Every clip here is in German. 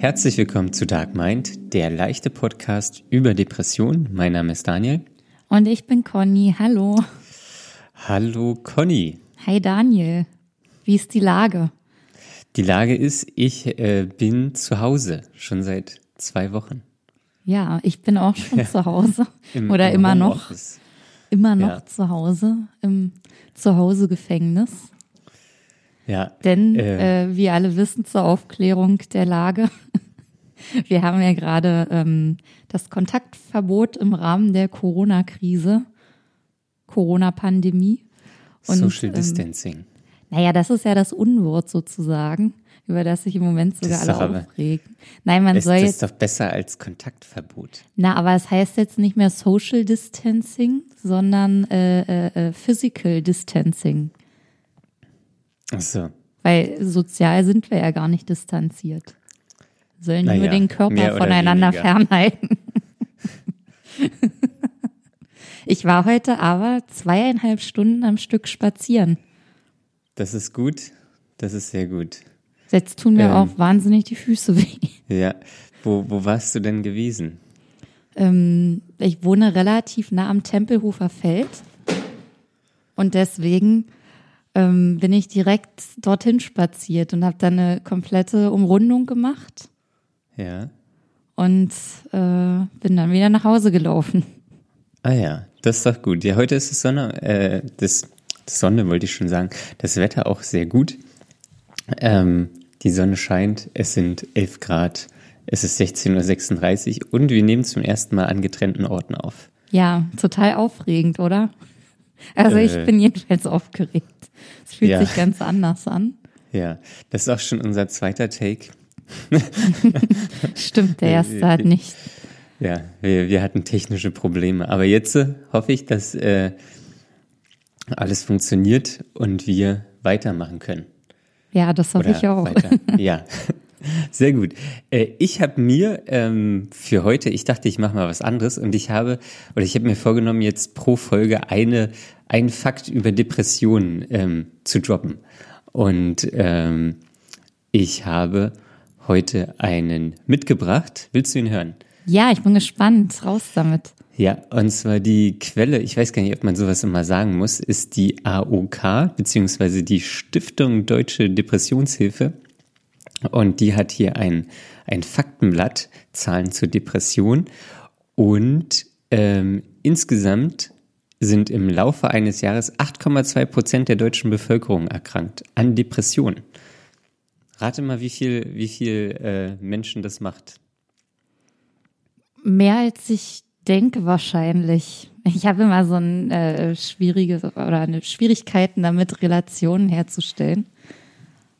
Herzlich willkommen zu Dark Mind, der leichte Podcast über Depressionen. Mein Name ist Daniel. Und ich bin Conny. Hallo. Hallo Conny. Hi Daniel. Wie ist die Lage? Die Lage ist, ich äh, bin zu Hause schon seit zwei Wochen. Ja, ich bin auch schon zu Hause. Im, Oder im immer noch. Immer noch ja. zu Hause, im Zuhause-Gefängnis. Ja. Denn äh, äh, wir alle wissen zur Aufklärung der Lage, wir haben ja gerade ähm, das Kontaktverbot im Rahmen der Corona-Krise, Corona-Pandemie. Social ähm, Distancing. Naja, das ist ja das Unwort sozusagen, über das sich im Moment sogar alle aufregen. Nein, man ist, soll jetzt. Das ist doch besser als Kontaktverbot. Na, aber es heißt jetzt nicht mehr Social Distancing, sondern äh, äh, äh Physical Distancing. Ach so. Weil sozial sind wir ja gar nicht distanziert. Sollen naja, nur den Körper voneinander fernhalten. ich war heute aber zweieinhalb Stunden am Stück spazieren. Das ist gut. Das ist sehr gut. Jetzt tun mir ähm, auch wahnsinnig die Füße weh. Ja. Wo, wo warst du denn gewesen? Ähm, ich wohne relativ nah am Tempelhofer Feld. Und deswegen ähm, bin ich direkt dorthin spaziert und habe dann eine komplette Umrundung gemacht. Ja. Und äh, bin dann wieder nach Hause gelaufen. Ah ja, das ist doch gut. Ja, heute ist es Sonne, äh, das, das Sonne wollte ich schon sagen, das Wetter auch sehr gut. Ähm, die Sonne scheint, es sind 11 Grad, es ist 16.36 Uhr und wir nehmen zum ersten Mal an getrennten Orten auf. Ja, total aufregend, oder? Also ich äh, bin jedenfalls aufgeregt. Es fühlt ja. sich ganz anders an. Ja, das ist auch schon unser zweiter Take. Stimmt, der erste hat nicht. Ja, wir, wir hatten technische Probleme. Aber jetzt äh, hoffe ich, dass äh, alles funktioniert und wir weitermachen können. Ja, das hoffe Oder ich auch. Weiter. Ja, sehr gut. Äh, ich habe mir ähm, für heute, ich dachte, ich mache mal was anderes und ich habe, oder ich habe mir vorgenommen, jetzt pro Folge eine, einen Fakt über Depressionen ähm, zu droppen. Und ähm, ich habe heute einen mitgebracht. Willst du ihn hören? Ja, ich bin gespannt. Raus damit. Ja, und zwar die Quelle, ich weiß gar nicht, ob man sowas immer sagen muss, ist die AOK, beziehungsweise die Stiftung Deutsche Depressionshilfe. Und die hat hier ein, ein Faktenblatt, Zahlen zur Depression. Und ähm, insgesamt sind im Laufe eines Jahres 8,2 Prozent der deutschen Bevölkerung erkrankt an Depressionen. Rate mal, wie viel, wie viel äh, Menschen das macht. Mehr als ich denke wahrscheinlich. Ich habe immer so ein äh, schwieriges oder eine Schwierigkeiten damit, Relationen herzustellen.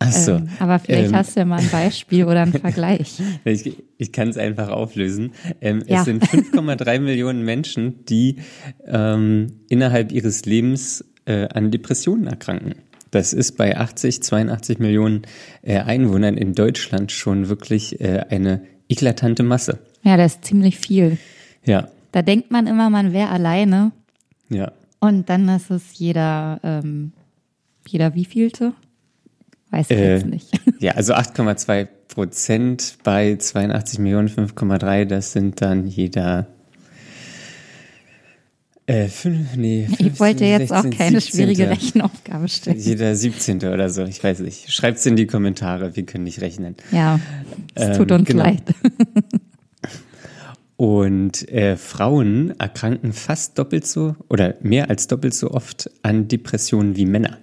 Ach so. Ähm, aber vielleicht ähm, hast du ja mal ein Beispiel oder einen Vergleich. Ich, ich kann es einfach auflösen. Ähm, ja. Es sind 5,3 Millionen Menschen, die ähm, innerhalb ihres Lebens äh, an Depressionen erkranken. Das ist bei 80, 82 Millionen äh, Einwohnern in Deutschland schon wirklich äh, eine eklatante Masse. Ja, das ist ziemlich viel. Ja. Da denkt man immer, man wäre alleine. Ja. Und dann ist es jeder, ähm, jeder wievielte? Weiß ich äh, jetzt nicht. Ja, also 8,2 Prozent bei 82 Millionen, 5,3, das sind dann jeder. Äh, fünf, nee, 15, ich wollte jetzt 16, auch keine 17. schwierige Rechenaufgabe stellen. Jeder 17. oder so, ich weiß nicht. Schreibt es in die Kommentare, wir können nicht rechnen. Ja, es ähm, tut uns genau. leid. Und äh, Frauen erkranken fast doppelt so oder mehr als doppelt so oft an Depressionen wie Männer.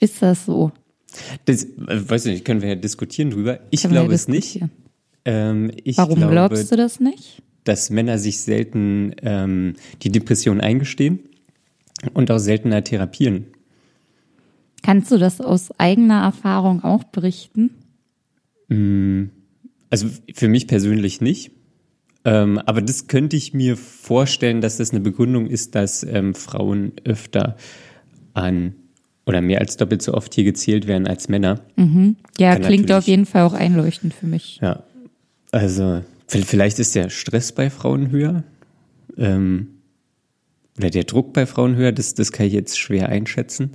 Ist das so? Das, weiß ich nicht, können wir ja diskutieren drüber. Ich können glaube es nicht. Ähm, ich Warum glaube, glaubst du das nicht? Dass Männer sich selten ähm, die Depression eingestehen und auch seltener therapieren. Kannst du das aus eigener Erfahrung auch berichten? Mm, also für mich persönlich nicht. Ähm, aber das könnte ich mir vorstellen, dass das eine Begründung ist, dass ähm, Frauen öfter an oder mehr als doppelt so oft hier gezählt werden als Männer. Mhm. Ja, Kann klingt auf jeden Fall auch einleuchtend für mich. Ja, also vielleicht ist der Stress bei Frauen höher ähm, oder der Druck bei Frauen höher. Das, das kann ich jetzt schwer einschätzen.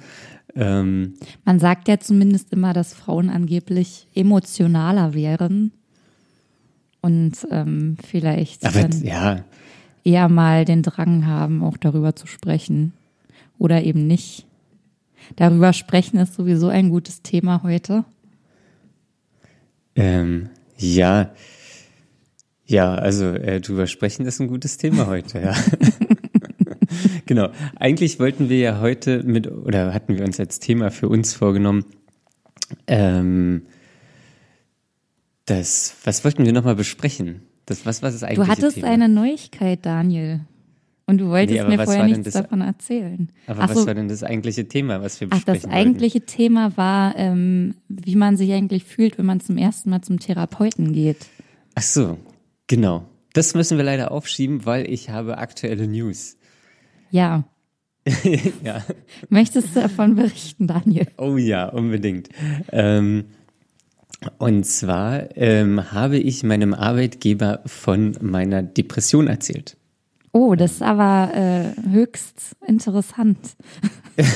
Ähm, Man sagt ja zumindest immer, dass Frauen angeblich emotionaler wären und ähm, vielleicht Aber ja, eher mal den Drang haben, auch darüber zu sprechen oder eben nicht. Darüber sprechen ist sowieso ein gutes Thema heute. ähm, ja, ja, also äh, drüber sprechen ist ein gutes Thema heute, ja. genau. Eigentlich wollten wir ja heute mit, oder hatten wir uns als Thema für uns vorgenommen, ähm, das, was wollten wir nochmal besprechen? Das, was war das eigentlich? Du hattest eine Neuigkeit, Daniel. Und du wolltest Nee, mir vorher nichts das- davon erzählen. Aber Ach was so, war denn das eigentliche Thema, was wir Ach, besprechen das wollten? eigentliche Thema war, ähm, wie man sich eigentlich fühlt, wenn man zum ersten Mal zum Therapeuten geht. Ach so, genau. Das müssen wir leider aufschieben, weil ich habe aktuelle News. Ja. ja. Möchtest du davon berichten, Daniel? Oh ja, unbedingt. Ähm, und zwar ähm, habe ich meinem Arbeitgeber von meiner Depression erzählt. Oh, das ist aber äh, höchst interessant.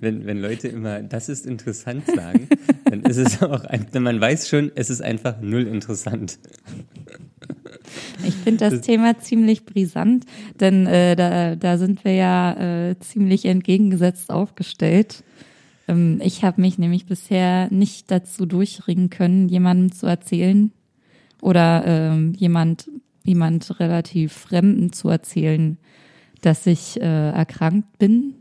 Wenn, wenn Leute immer, das ist interessant sagen, dann ist es auch, man weiß schon, es ist einfach null interessant. Ich finde das Thema ziemlich brisant, denn äh, da, da sind wir ja äh, ziemlich entgegengesetzt aufgestellt. Ähm, ich habe mich nämlich bisher nicht dazu durchringen können, jemandem zu erzählen oder ähm, jemand, jemand relativ Fremden zu erzählen, dass ich äh, erkrankt bin,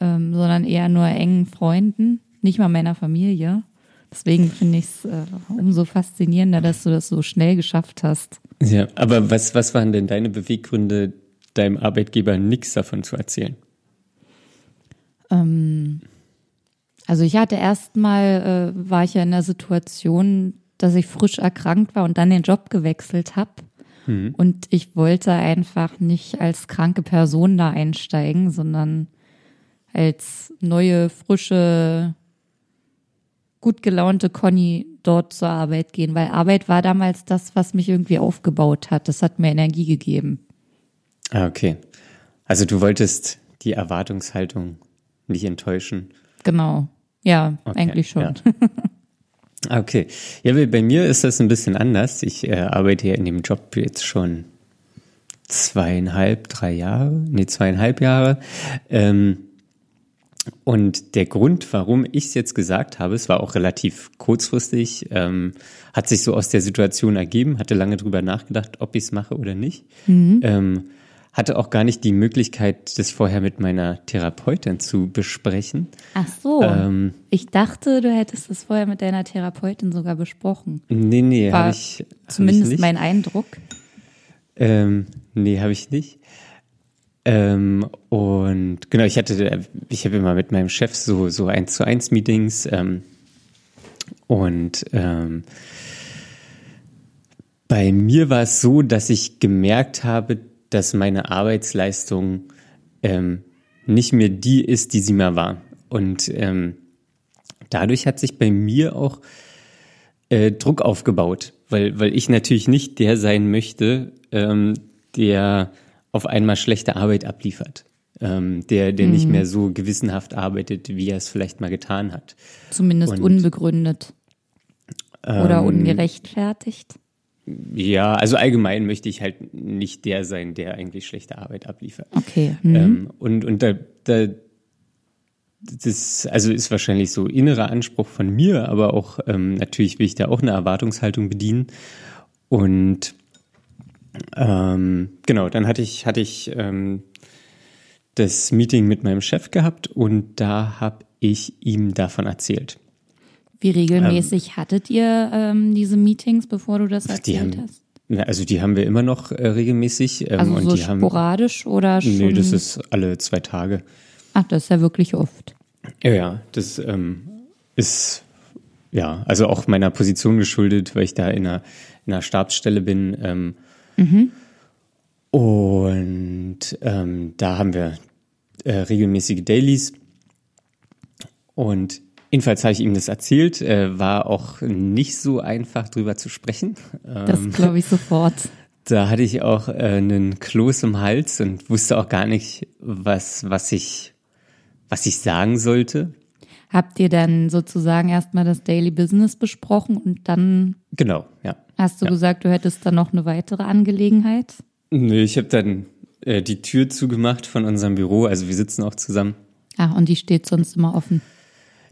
ähm, sondern eher nur engen Freunden, nicht mal meiner Familie. Deswegen finde ich es äh, umso faszinierender, dass du das so schnell geschafft hast. Ja, aber was, was waren denn deine Beweggründe, deinem Arbeitgeber nichts davon zu erzählen? Ähm, also ich hatte erstmal, äh, war ich ja in der Situation, dass ich frisch erkrankt war und dann den Job gewechselt habe. Und ich wollte einfach nicht als kranke Person da einsteigen, sondern als neue, frische, gut gelaunte Conny dort zur Arbeit gehen, weil Arbeit war damals das, was mich irgendwie aufgebaut hat. Das hat mir Energie gegeben. Ah, okay. Also du wolltest die Erwartungshaltung nicht enttäuschen. Genau. Ja, Okay, eigentlich schon. ja. Okay. Ja, bei mir ist das ein bisschen anders. Ich äh, arbeite ja in dem Job jetzt schon zweieinhalb, drei Jahre, nee, zweieinhalb Jahre. Ähm, und der Grund, warum ich es jetzt gesagt habe, es war auch relativ kurzfristig, ähm, hat sich so aus der Situation ergeben, hatte lange drüber nachgedacht, ob ich es mache oder nicht. Ähm, hatte auch gar nicht die Möglichkeit, das vorher mit meiner Therapeutin zu besprechen. Ach so. Ähm, ich dachte, du hättest das vorher mit deiner Therapeutin sogar besprochen. Nee, nee, habe ich, hab Zumindest ich nicht. mein Eindruck. Ähm, nee, habe ich nicht. Ähm, und genau, ich hatte, ich habe immer mit meinem Chef so so eins zu eins Meetings ähm, und ähm, bei mir war es so, dass ich gemerkt habe, dass meine Arbeitsleistung ähm, nicht mehr die ist, die sie mal war. Und ähm, dadurch hat sich bei mir auch äh, Druck aufgebaut, weil, weil ich natürlich nicht der sein möchte, ähm, der auf einmal schlechte Arbeit abliefert. Ähm, der, der nicht mehr so gewissenhaft arbeitet, wie er es vielleicht mal getan hat. Zumindest Und- unbegründet. Oder Ähm, ungerechtfertigt. Ja, also allgemein möchte ich halt nicht der sein, der eigentlich schlechte Arbeit abliefert. Okay. Hm. Ähm, und und da, da das also ist wahrscheinlich so innerer Anspruch von mir, aber auch ähm, natürlich will ich da auch eine Erwartungshaltung bedienen. Und ähm, genau, dann hatte ich hatte ich ähm, das Meeting mit meinem Chef gehabt und da habe ich ihm davon erzählt. Wie regelmäßig hattet ihr ähm, diese Meetings, bevor du das Die erzählt haben, hast? na, also die haben wir immer noch äh, regelmäßig. Ähm, Also und so die haben, sporadisch oder schon? Nee, das ist alle zwei Tage. Ach, das ist ja wirklich oft. Ja, ja, das ähm, ist ja also auch meiner Position geschuldet, weil ich da in einer, in einer Stabsstelle bin. Ähm, Und ähm, da haben wir äh, regelmäßige Dailies. Und jedenfalls habe ich ihm das erzählt, äh, war auch nicht so einfach drüber zu sprechen. Äh, Das glaube ich sofort. da hatte ich auch äh, einen Kloß im Hals und wusste auch gar nicht, was, was ich, was ich sagen sollte. habt ihr dann sozusagen erstmal das Daily Business besprochen und dann Genau, ja. hast du Ja. gesagt, du hättest dann noch eine weitere Angelegenheit? Nö, ich habe dann äh, die Tür zugemacht von unserem Büro, also wir sitzen auch zusammen. Ah, und die steht sonst immer offen.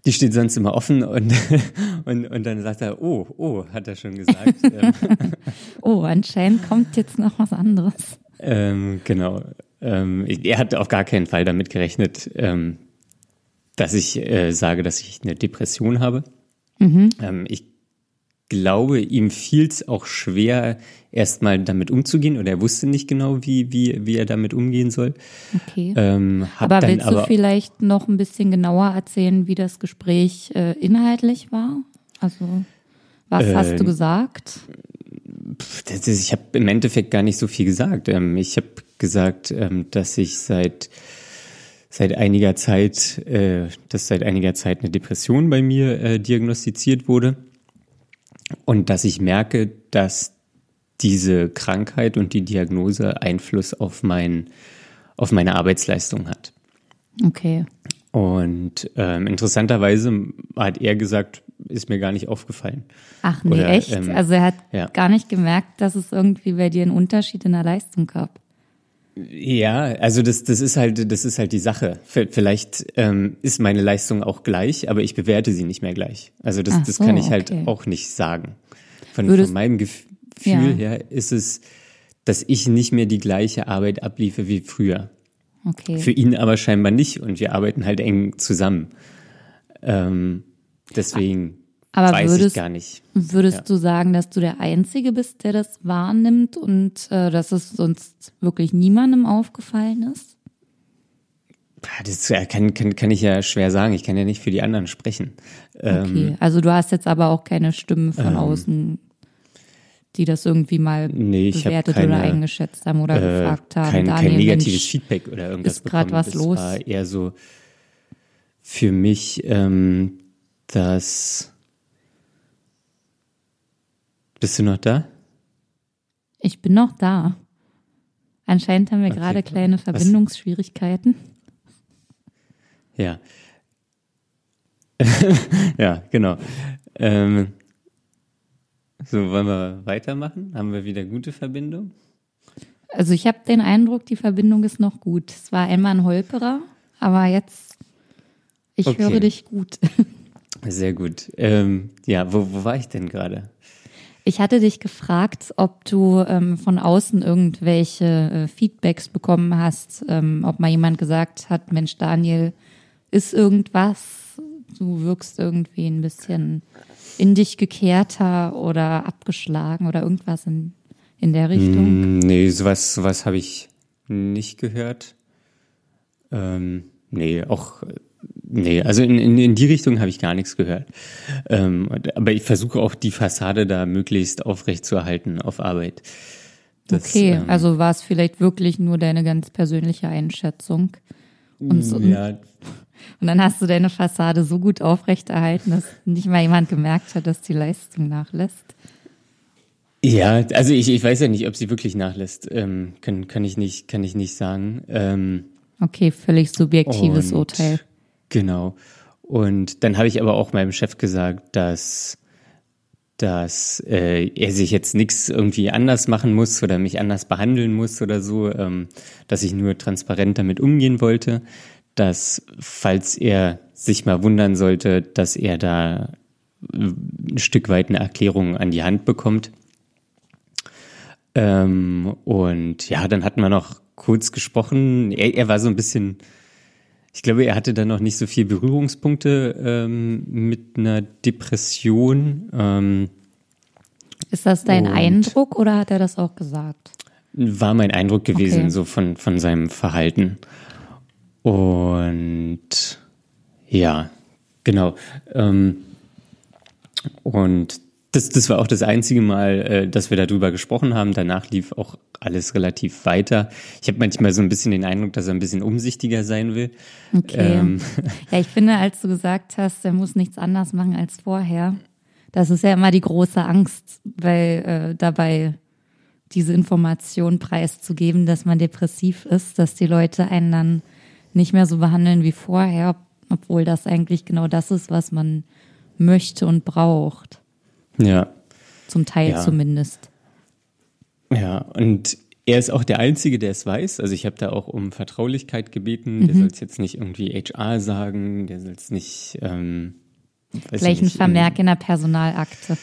Die steht sonst immer offen und, und, und dann sagt er, oh, oh, hat er schon gesagt. ähm, Oh, anscheinend kommt jetzt noch was anderes. ähm, genau. Ähm, er hat auf gar keinen Fall damit gerechnet, ähm, dass ich äh, sage, dass ich eine Depression habe. Ähm, ich glaube, ihm fiel es auch schwer, erstmal damit umzugehen oder er wusste nicht genau, wie, wie, wie er damit umgehen soll. Okay. Ähm, aber willst du vielleicht noch ein bisschen genauer erzählen, wie das Gespräch äh, inhaltlich war? Also, was hast du gesagt? Ist, ich habe im Endeffekt gar nicht so viel gesagt. Ähm, ich habe gesagt, ähm, dass ich seit seit einiger Zeit, äh, dass seit einiger Zeit eine Depression bei mir äh, diagnostiziert wurde und dass ich merke, dass diese Krankheit und die Diagnose Einfluss auf mein auf meine Arbeitsleistung hat. Okay. Und ähm, interessanterweise hat er gesagt, ist mir gar nicht aufgefallen. Ach nee, Oder, echt? ähm, also er hat ja. gar nicht gemerkt, dass es irgendwie bei dir einen Unterschied in der Leistung gab. Ja, also das, das ist halt, das ist halt die Sache. Vielleicht ähm, ist meine Leistung auch gleich, aber ich bewerte sie nicht mehr gleich. Also das, Ach das so, kann ich halt okay. auch nicht sagen. Von, Würdest- von meinem Gef- Ja. Gefühl her ist es, dass ich nicht mehr die gleiche Arbeit abliefe wie früher. Okay. Für ihn aber scheinbar nicht und wir arbeiten halt eng zusammen. Ähm, deswegen Aber weiß würdest- ich gar nicht. Würdest Ja. du sagen, dass du der Einzige bist, der das wahrnimmt und äh, dass es sonst wirklich niemandem aufgefallen ist? Das kann, kann, kann ich ja schwer sagen. Ich kann ja nicht für die anderen sprechen. Ähm, Okay. Also du hast jetzt aber auch keine Stimmen von außen, die das irgendwie mal Nee, bewertet keine, oder eingeschätzt haben oder äh, gefragt haben. kein, Daniel, kein negatives Mensch, Feedback oder irgendwas ist bekommen. was das los? war eher so für mich, ähm, dass bist du noch da? Ich bin noch da. Anscheinend haben wir Okay, gerade klar. kleine Was- Verbindungsschwierigkeiten. Ja. ja, genau. Ähm, so, wollen wir weitermachen? Haben wir wieder gute Verbindung? Also ich habe den Eindruck, die Verbindung ist noch gut. Es war einmal ein Holperer, aber jetzt, ich Okay. höre dich gut. Sehr gut. Ähm, ja, wo, wo war ich denn gerade? Ich hatte dich gefragt, ob du ähm, von außen irgendwelche äh, Feedbacks bekommen hast, ähm, ob mal jemand gesagt hat, Mensch, Daniel, ist irgendwas, du wirkst irgendwie ein bisschen in dich gekehrter oder abgeschlagen oder irgendwas in, in der Richtung. Mm, Nee, sowas, sowas habe ich nicht gehört. Ähm, nee, auch, nee, also in, in, in die Richtung habe ich gar nichts gehört. Ähm, aber ich versuche auch die Fassade da möglichst aufrecht zu erhalten auf Arbeit. Das, okay, ähm, also war es vielleicht wirklich nur deine ganz persönliche Einschätzung. Und, so, ja, und dann hast du deine Fassade so gut aufrechterhalten, dass nicht mal jemand gemerkt hat, dass die Leistung nachlässt. ja, also ich, ich weiß ja nicht, ob sie wirklich nachlässt. Ähm, kann, kann ich nicht, kann ich nicht sagen. Ähm, Okay, völlig subjektives Urteil. Genau. Und dann habe ich aber auch meinem Chef gesagt, dass, dass äh, er sich jetzt nichts irgendwie anders machen muss oder mich anders behandeln muss oder so, ähm, dass ich nur transparent damit umgehen wollte, dass falls er sich mal wundern sollte, dass er da äh, ein Stück weit eine Erklärung an die Hand bekommt. Ähm, und ja, dann hatten wir noch kurz gesprochen. Er, er war so ein bisschen, ich glaube, er hatte da noch nicht so viel Berührungspunkte ähm, mit einer Depression. Ähm, Ist das dein Eindruck oder hat er das auch gesagt? war mein Eindruck gewesen, Okay. so von, von seinem Verhalten. Und ja, genau. Ähm, und das, das war auch das einzige Mal, äh, dass wir darüber gesprochen haben. Danach lief auch alles relativ weiter. Ich habe manchmal so ein bisschen den Eindruck, dass er ein bisschen umsichtiger sein will. Okay. Ähm, Ja, ich finde, als du gesagt hast, er muss nichts anders machen als vorher, das ist ja immer die große Angst, weil äh, dabei diese Information preiszugeben, dass man depressiv ist, dass die Leute einen dann nicht mehr so behandeln wie vorher, obwohl das eigentlich genau das ist, was man möchte und braucht. Ja. Zum Teil Ja. zumindest. Ja, und er ist auch der Einzige, der es weiß. Also ich habe da auch um Vertraulichkeit gebeten. Der soll es jetzt nicht irgendwie HR sagen, der soll es nicht. Ähm, Gleich ich ein Vermerk in der Personalakte.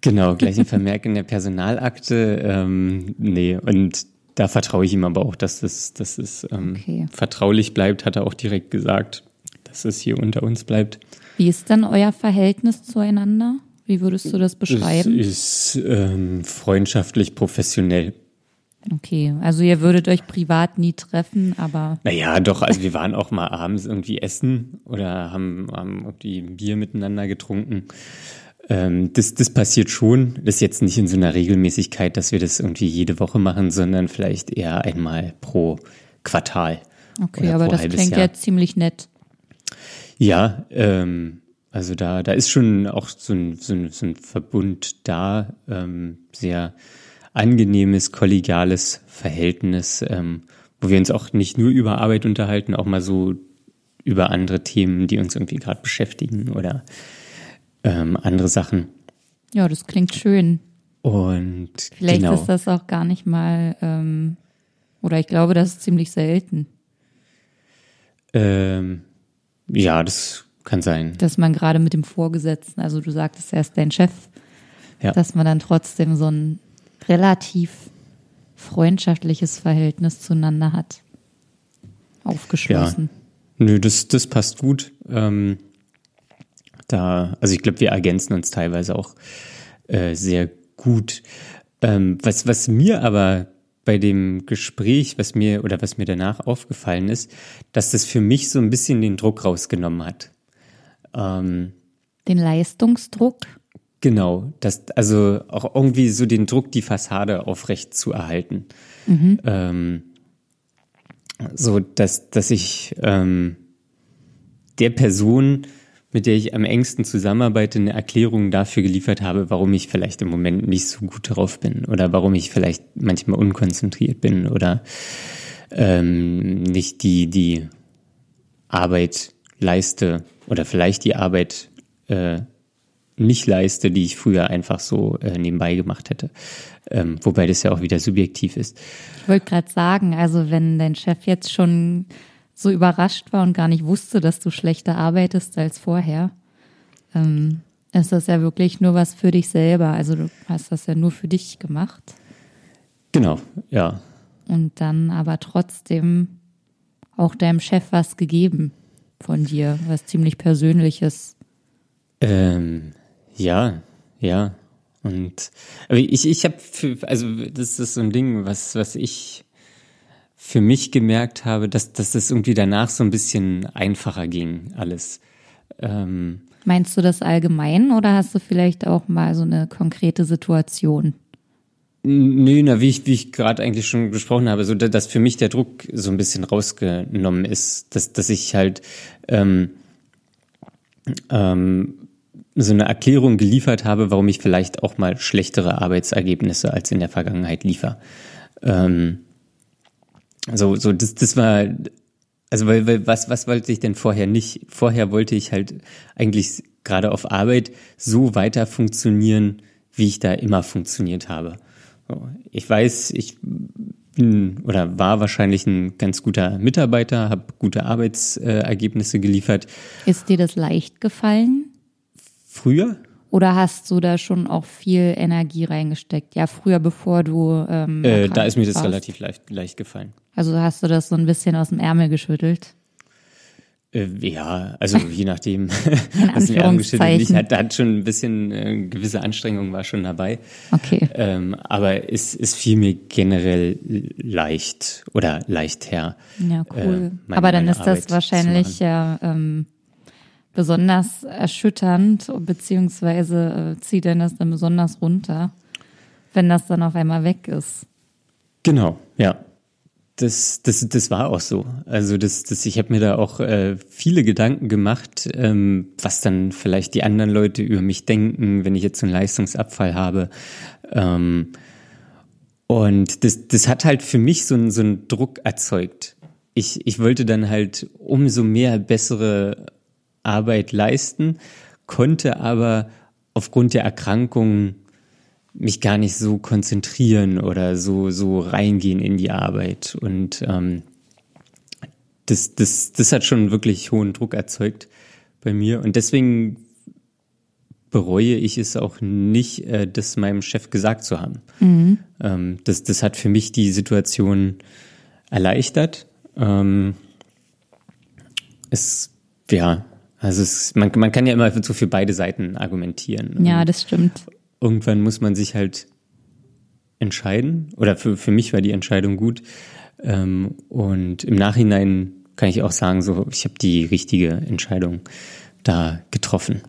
Genau, gleich ein Vermerk in der Personalakte. Ähm, nee, und da vertraue ich ihm aber auch, dass es, dass es ähm, Okay. vertraulich bleibt, hat er auch direkt gesagt, dass es hier unter uns bleibt. Wie ist denn euer Verhältnis zueinander? Wie würdest du das beschreiben? Es ist ähm, freundschaftlich professionell. Okay, also ihr würdet euch privat nie treffen, aber Naja, doch, also wir waren auch mal abends irgendwie essen oder haben, haben irgendwie Bier miteinander getrunken. Ähm, das, das passiert schon. Das ist jetzt nicht in so einer Regelmäßigkeit, dass wir das irgendwie jede Woche machen, sondern vielleicht eher einmal pro Quartal. okay, aber das klingt Jahr. ja ziemlich nett. Ja, ähm, also da, da ist schon auch so ein, so ein, so ein Verbund da, ähm, sehr angenehmes, kollegiales Verhältnis, ähm, wo wir uns auch nicht nur über Arbeit unterhalten, auch mal so über andere Themen, die uns irgendwie gerade beschäftigen oder ähm, andere Sachen. Ja, das klingt schön. Und Vielleicht genau, ist das auch gar nicht mal, ähm, oder ich glaube, das ist ziemlich selten, ähm, ja, das kann sein. dass man gerade mit dem Vorgesetzten, also du sagtest, er ist dein Chef, Ja. dass man dann trotzdem so ein relativ freundschaftliches Verhältnis zueinander hat. Aufgeschlossen. Nö, das, das passt gut. Ähm, da, also ich glaube, wir ergänzen uns teilweise auch äh, sehr gut. Ähm, was, was mir aber bei dem Gespräch, was mir oder was mir danach aufgefallen ist, dass das für mich so ein bisschen den Druck rausgenommen hat. Ähm, Den Leistungsdruck. Genau, das, also auch irgendwie so den Druck, die Fassade aufrecht zu erhalten. Ähm, so, dass, dass ich ähm, der Person, mit der ich am engsten zusammenarbeite, eine Erklärung dafür geliefert habe, warum ich vielleicht im Moment nicht so gut drauf bin oder warum ich vielleicht manchmal unkonzentriert bin oder ähm, nicht die, die Arbeit leiste oder vielleicht die Arbeit äh, nicht leiste, die ich früher einfach so äh, nebenbei gemacht hätte. Ähm, wobei das ja auch wieder subjektiv ist. Ich wollte gerade sagen, also wenn dein Chef jetzt schon so überrascht war und gar nicht wusste, dass du schlechter arbeitest als vorher, ähm, ist das ja wirklich nur was für dich selber. Also du hast das ja nur für dich gemacht Genau, ja. und dann aber trotzdem auch deinem Chef was gegeben von dir, was ziemlich Persönliches. Ähm, ja, ja. Und aber ich, ich habe also das ist so ein Ding, was, was ich für mich gemerkt habe, dass, dass das irgendwie danach so ein bisschen einfacher ging, alles. Ähm, Meinst du das allgemein oder hast du vielleicht auch mal so eine konkrete Situation? Nö, na, wie ich, wie ich gerade eigentlich schon gesprochen habe, so da- dass für mich der Druck so ein bisschen rausgenommen ist, dass, dass ich halt ähm, ähm, so eine Erklärung geliefert habe, warum ich vielleicht auch mal schlechtere Arbeitsergebnisse als in der Vergangenheit liefer. Ähm, so, so das, das war, also weil, weil was, was wollte ich denn vorher nicht? Vorher wollte ich halt eigentlich gerade auf Arbeit so weiter funktionieren, wie ich da immer funktioniert habe. Ich weiß, ich bin oder war wahrscheinlich ein ganz guter Mitarbeiter, habe gute Arbeitsergebnisse geliefert. Ist dir das leicht gefallen? Früher? Oder hast du da schon auch viel Energie reingesteckt? Ja, früher, bevor du. Ähm, Äh, da ist mir das warst. relativ leicht, leicht gefallen. Also hast du das so ein bisschen aus dem Ärmel geschüttelt? Äh, ja, also je nachdem, was mir angestellt Anführungszeichen. hat, hat schon ein bisschen äh, gewisse Anstrengung war schon dabei. Okay. Ähm, aber es, es fiel mir generell leicht oder leichter. Ja, äh, cool. meine- Aber dann ist das Arbeit zu wahrscheinlich ja ähm, besonders erschütternd, beziehungsweise äh, zieht dann das dann besonders runter, wenn das dann auf einmal weg ist. Genau, ja. Das, das, das war auch so. Also das, das, ich habe mir da auch äh, viele Gedanken gemacht, ähm, was dann vielleicht die anderen Leute über mich denken, wenn ich jetzt so einen Leistungsabfall habe. Ähm, und das, das hat halt für mich so, einen- so einen Druck erzeugt. Ich, ich wollte dann halt umso mehr bessere Arbeit leisten, konnte aber aufgrund der Erkrankung mich gar nicht so konzentrieren oder so, so reingehen in die Arbeit. Und ähm, das, das, das hat schon wirklich hohen Druck erzeugt bei mir. Und deswegen bereue ich es auch nicht, äh, das meinem Chef gesagt zu haben. Mhm. Ähm, das, das hat für mich die Situation erleichtert. Ähm, es, ja, also es, man, man kann ja immer so für beide Seiten argumentieren. Ja, das stimmt. Irgendwann muss man sich halt entscheiden. Oder für, für mich war die Entscheidung gut. Ähm, und im Nachhinein kann ich auch sagen, so ich habe die richtige Entscheidung da getroffen.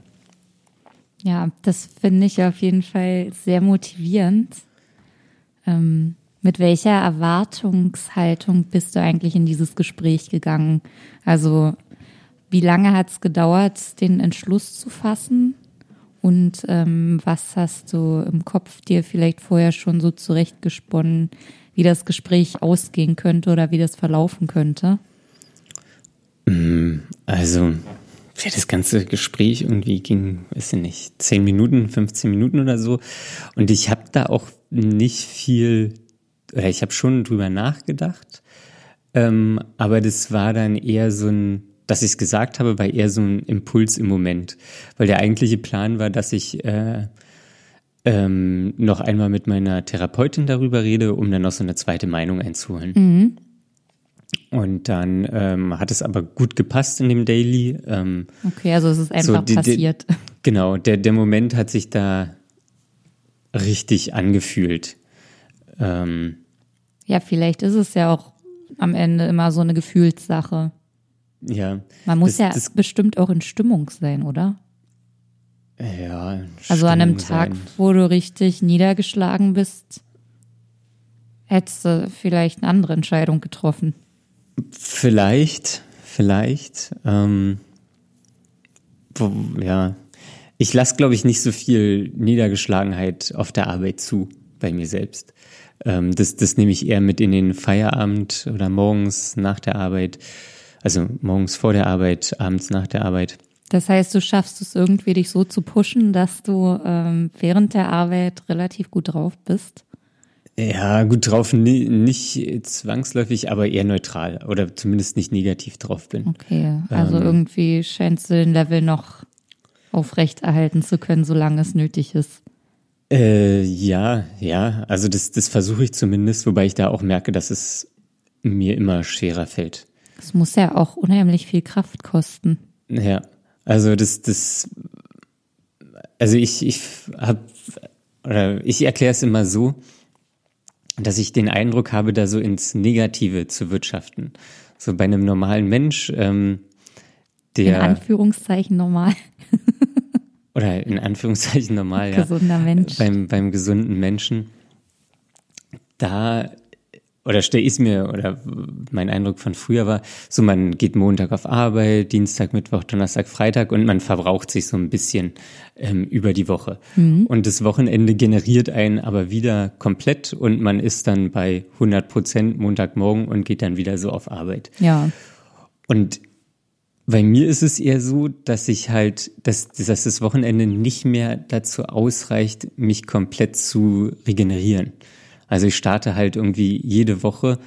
Ja, das finde ich auf jeden Fall sehr motivierend. Ähm, mit welcher Erwartungshaltung bist du eigentlich in dieses Gespräch gegangen? Also wie lange hat es gedauert, den Entschluss zu fassen? Und ähm, was hast du im Kopf dir vielleicht vorher schon so zurechtgesponnen, wie das Gespräch ausgehen könnte oder wie das verlaufen könnte? Mm, also, das ganze Gespräch irgendwie ging, weiß ich nicht, 10 Minuten, 15 Minuten oder so. Und ich habe da auch nicht viel oder ich habe schon drüber nachgedacht, ähm, aber das war dann eher so ein, dass ich es gesagt habe, war eher so ein Impuls im Moment, weil der eigentliche Plan war, dass ich äh, ähm, noch einmal mit meiner Therapeutin darüber rede, um dann noch so eine zweite Meinung einzuholen. Mhm. Und dann ähm, hat es aber gut gepasst in dem Daily. Ähm, okay, also es ist einfach so die, passiert. Die, genau, der, der Moment hat sich da richtig angefühlt. Ähm, ja, vielleicht ist es ja auch am Ende immer so eine Gefühlssache. Ja. Man muss das, ja das, bestimmt auch in Stimmung sein, oder? Ja. Also an einem Tag, sein. wo du richtig niedergeschlagen bist, hättest du vielleicht eine andere Entscheidung getroffen. Vielleicht, vielleicht. Ähm, ja. Ich lasse, glaube ich, nicht so viel Niedergeschlagenheit auf der Arbeit zu bei mir selbst. Ähm, das, das nehme ich eher mit in den Feierabend oder morgens nach der Arbeit. Also morgens vor der Arbeit, abends nach der Arbeit. Das heißt, du schaffst es irgendwie, dich so zu pushen, dass du ähm, während der Arbeit relativ gut drauf bist? Ja, gut drauf, nicht zwangsläufig, aber eher neutral oder zumindest nicht negativ drauf bin. Okay, also ähm, irgendwie scheinst du den Level noch aufrechterhalten zu können, solange es nötig ist. Äh, ja, ja, also das, das versuche ich zumindest, wobei ich da auch merke, dass es mir immer schwerer fällt. Es muss ja auch unheimlich viel Kraft kosten. Ja, also das, das, also ich, ich habe, oder ich erkläre es immer so, dass ich den Eindruck habe, da so ins Negative zu wirtschaften. So bei einem normalen Mensch, ähm, der. In Anführungszeichen normal. oder in Anführungszeichen normal, ja. Gesunder Mensch. Beim, beim gesunden Menschen. Da, oder stelle ich es mir, oder mein Eindruck von früher war, so man geht Montag auf Arbeit, Dienstag, Mittwoch, Donnerstag, Freitag und man verbraucht sich so ein bisschen ähm, über die Woche. Mhm. Und das Wochenende generiert einen aber wieder komplett und man ist dann bei 100 Prozent Montagmorgen und geht dann wieder so auf Arbeit. Ja. Und bei mir ist es eher so, dass ich halt, dass, dass das Wochenende nicht mehr dazu ausreicht, mich komplett zu regenerieren. Also ich starte halt irgendwie jede Woche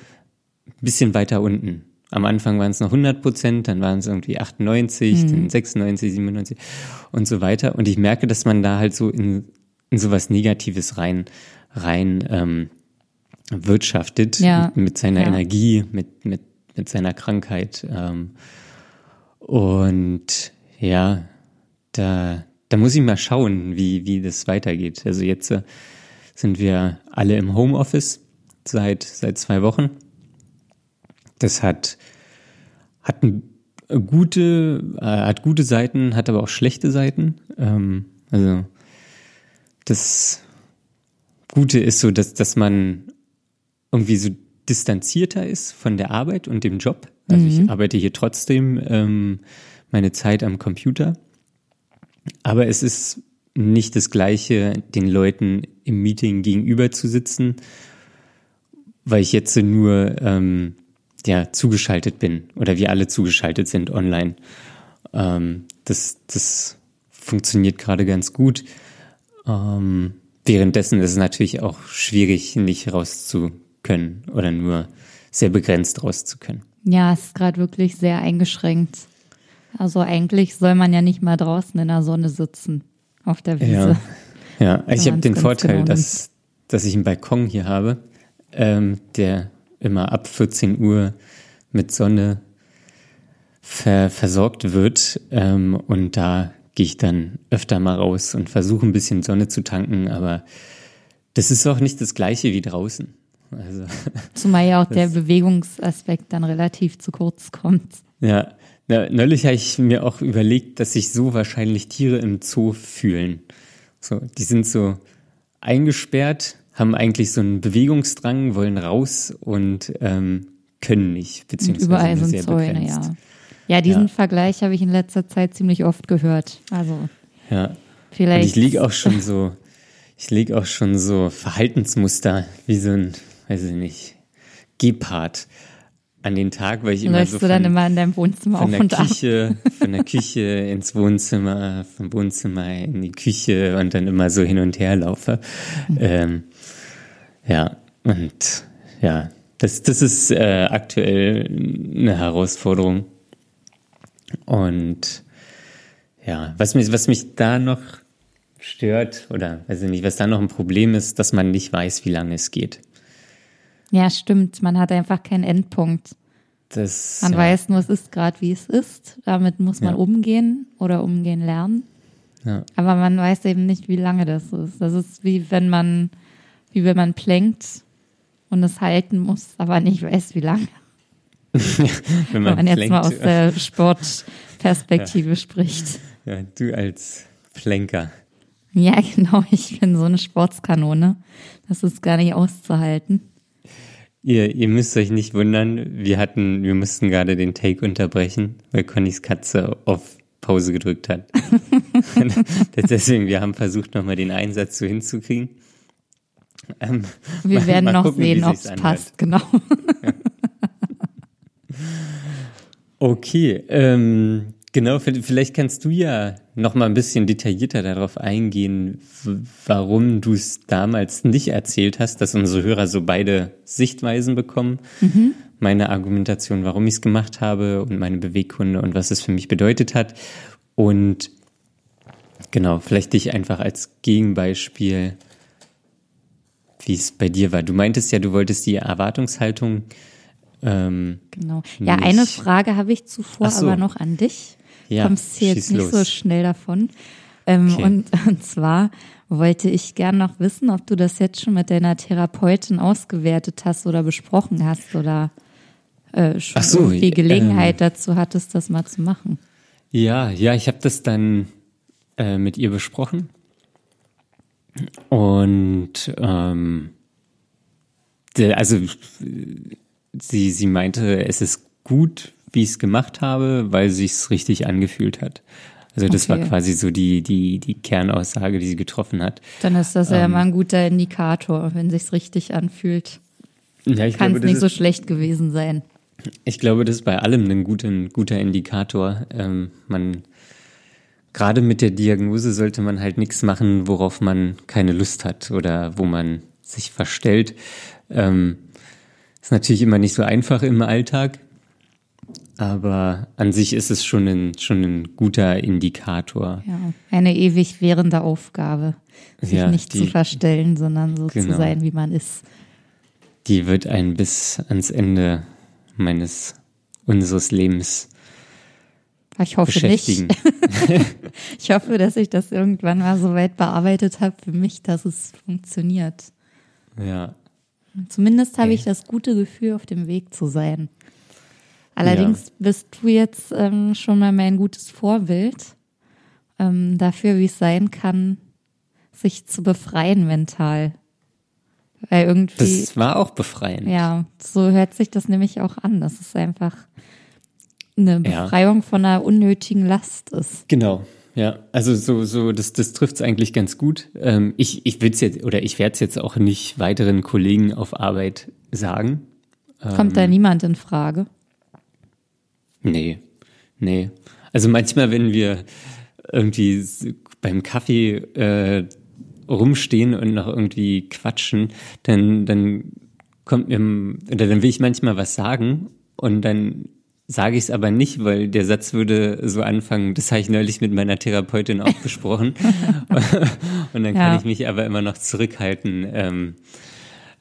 ein bisschen weiter unten. Am Anfang waren es noch 100 Prozent, dann waren es irgendwie 98, mhm. dann 96, 97 und so weiter. Und ich merke, dass man da halt so in, in sowas Negatives rein, rein ähm, wirtschaftet ja. mit, mit seiner ja. Energie, mit, mit, mit seiner Krankheit. Ähm, und ja, da, da muss ich mal schauen, wie, wie das weitergeht. Also jetzt äh, sind wir alle im Homeoffice seit, seit zwei Wochen. Das hat, hat gute, äh, hat gute Seiten, hat aber auch schlechte Seiten. Ähm, also das Gute ist so, dass, dass man irgendwie so distanzierter ist von der Arbeit und dem Job. Also mhm. ich arbeite hier trotzdem ähm, meine Zeit am Computer. Aber es ist nicht das Gleiche, den Leuten im Meeting gegenüber zu sitzen, weil ich jetzt nur ähm, ja, zugeschaltet bin oder wir alle zugeschaltet sind online. Ähm, das, das funktioniert gerade ganz gut. Ähm, währenddessen ist es natürlich auch schwierig, nicht raus zu können oder nur sehr begrenzt raus zu können. Ja, es ist gerade wirklich sehr eingeschränkt. Also eigentlich soll man ja nicht mal draußen in der Sonne sitzen auf der Wiese. Ja, ja. ich habe den Vorteil, genau dass, dass ich einen Balkon hier habe, ähm, der immer ab 14 Uhr mit Sonne ver versorgt wird. Ähm, und da gehe ich dann öfter mal raus und versuche ein bisschen Sonne zu tanken, aber das ist auch nicht das gleiche wie draußen. Also, Zumal ja auch der Bewegungsaspekt dann relativ zu kurz kommt. Ja, neulich habe ich mir auch überlegt, dass sich so wahrscheinlich Tiere im Zoo fühlen. So, die sind so eingesperrt, haben eigentlich so einen Bewegungsdrang, wollen raus und ähm, können nicht, beziehungsweise und überall sind Zäune, begrenzt. ja. Ja, diesen ja. Vergleich habe ich in letzter Zeit ziemlich oft gehört. Also ja. Vielleicht. Und ich liege auch schon so, ich lege auch schon so Verhaltensmuster wie so ein, weiß ich nicht, Gepard an den Tag, weil ich immer Läufst so von, du dann immer in deinem Wohnzimmer von auf der und Küche, ab. von der Küche ins Wohnzimmer, vom Wohnzimmer in die Küche und dann immer so hin und her laufe. Mhm. Ähm, ja, und ja, das, das ist äh, aktuell eine Herausforderung. Und ja, was mich, was mich da noch stört oder weiß ich nicht, was da noch ein Problem ist, dass man nicht weiß, wie lange es geht. Ja, stimmt. Man hat einfach keinen Endpunkt. Das, man ja. weiß nur, es ist gerade, wie es ist. Damit muss man ja. umgehen oder umgehen lernen. Ja. Aber man weiß eben nicht, wie lange das ist. Das ist wie wenn man, wie wenn man plänkt und es halten muss, aber nicht weiß, wie lange. wenn man, wenn man jetzt mal aus der Sportperspektive spricht. Ja, du als Plenker. Ja, genau. Ich bin so eine Sportskanone. Das ist gar nicht auszuhalten. Ihr, ihr müsst euch nicht wundern. Wir hatten, wir mussten gerade den Take unterbrechen, weil Connys Katze auf Pause gedrückt hat. Deswegen, wir haben versucht, nochmal den Einsatz so hinzukriegen. Ähm, wir mal, werden mal noch gucken, sehen, ob es passt, genau. Okay, ähm, genau, vielleicht kannst du ja noch mal ein bisschen detaillierter darauf eingehen, warum du es damals nicht erzählt hast, dass unsere Hörer so beide Sichtweisen bekommen. Mhm. Meine Argumentation, warum ich es gemacht habe und meine Beweggründe und was es für mich bedeutet hat. Und genau, vielleicht dich einfach als Gegenbeispiel, wie es bei dir war. Du meintest ja, du wolltest die Erwartungshaltung ähm, genau. Ja, eine Frage habe ich zuvor so. aber noch an dich. Ja, Kommst hier jetzt nicht los. so schnell davon. Ähm, okay. und, und zwar wollte ich gern noch wissen, ob du das jetzt schon mit deiner Therapeutin ausgewertet hast oder besprochen hast oder äh, schon so, irgendwie Gelegenheit ähm, dazu hattest, das mal zu machen. Ja, ja, ich habe das dann äh, mit ihr besprochen und ähm, also sie, sie meinte, es ist gut, wie ich es gemacht habe, weil sich's richtig angefühlt hat. Also das okay. war quasi so die, die, die Kernaussage, die sie getroffen hat. Dann ist das ähm, ja mal ein guter Indikator, wenn sich's richtig anfühlt. Ja, Kann es nicht so schlecht gewesen sein. Ich glaube, das ist bei allem ein guter, ein guter Indikator. Ähm, man gerade mit der Diagnose sollte man halt nichts machen, worauf man keine Lust hat oder wo man sich verstellt. Ähm, ist natürlich immer nicht so einfach im Alltag, aber an sich ist es schon ein, schon ein guter Indikator. Ja, eine ewig währende Aufgabe, sich ja, nicht die, zu verstellen, sondern so genau. zu sein, wie man ist. Die wird einen bis ans Ende meines, unseres Lebens ich hoffe nicht. ich hoffe, dass ich das irgendwann mal so weit bearbeitet habe für mich, dass es funktioniert. Ja, Zumindest habe ich das gute Gefühl, auf dem Weg zu sein. Allerdings ja. bist du jetzt ähm, schon mal mein gutes Vorbild ähm, dafür, wie es sein kann, sich zu befreien mental. Weil irgendwie. Das war auch befreiend. Ja, so hört sich das nämlich auch an. Das ist einfach eine Befreiung ja. von einer unnötigen Last ist. Genau. Ja, also so, so, das, das trifft es eigentlich ganz gut. Ähm, ich ich will es jetzt oder ich werde es jetzt auch nicht weiteren Kollegen auf Arbeit sagen. Kommt ähm, da niemand in Frage? Nee, nee. Also manchmal, wenn wir irgendwie beim Kaffee äh, rumstehen und noch irgendwie quatschen, dann, dann kommt mir, oder dann will ich manchmal was sagen und dann sage ich es aber nicht, weil der Satz würde so anfangen, das habe ich neulich mit meiner Therapeutin auch besprochen. und dann ja. kann ich mich aber immer noch zurückhalten, ähm,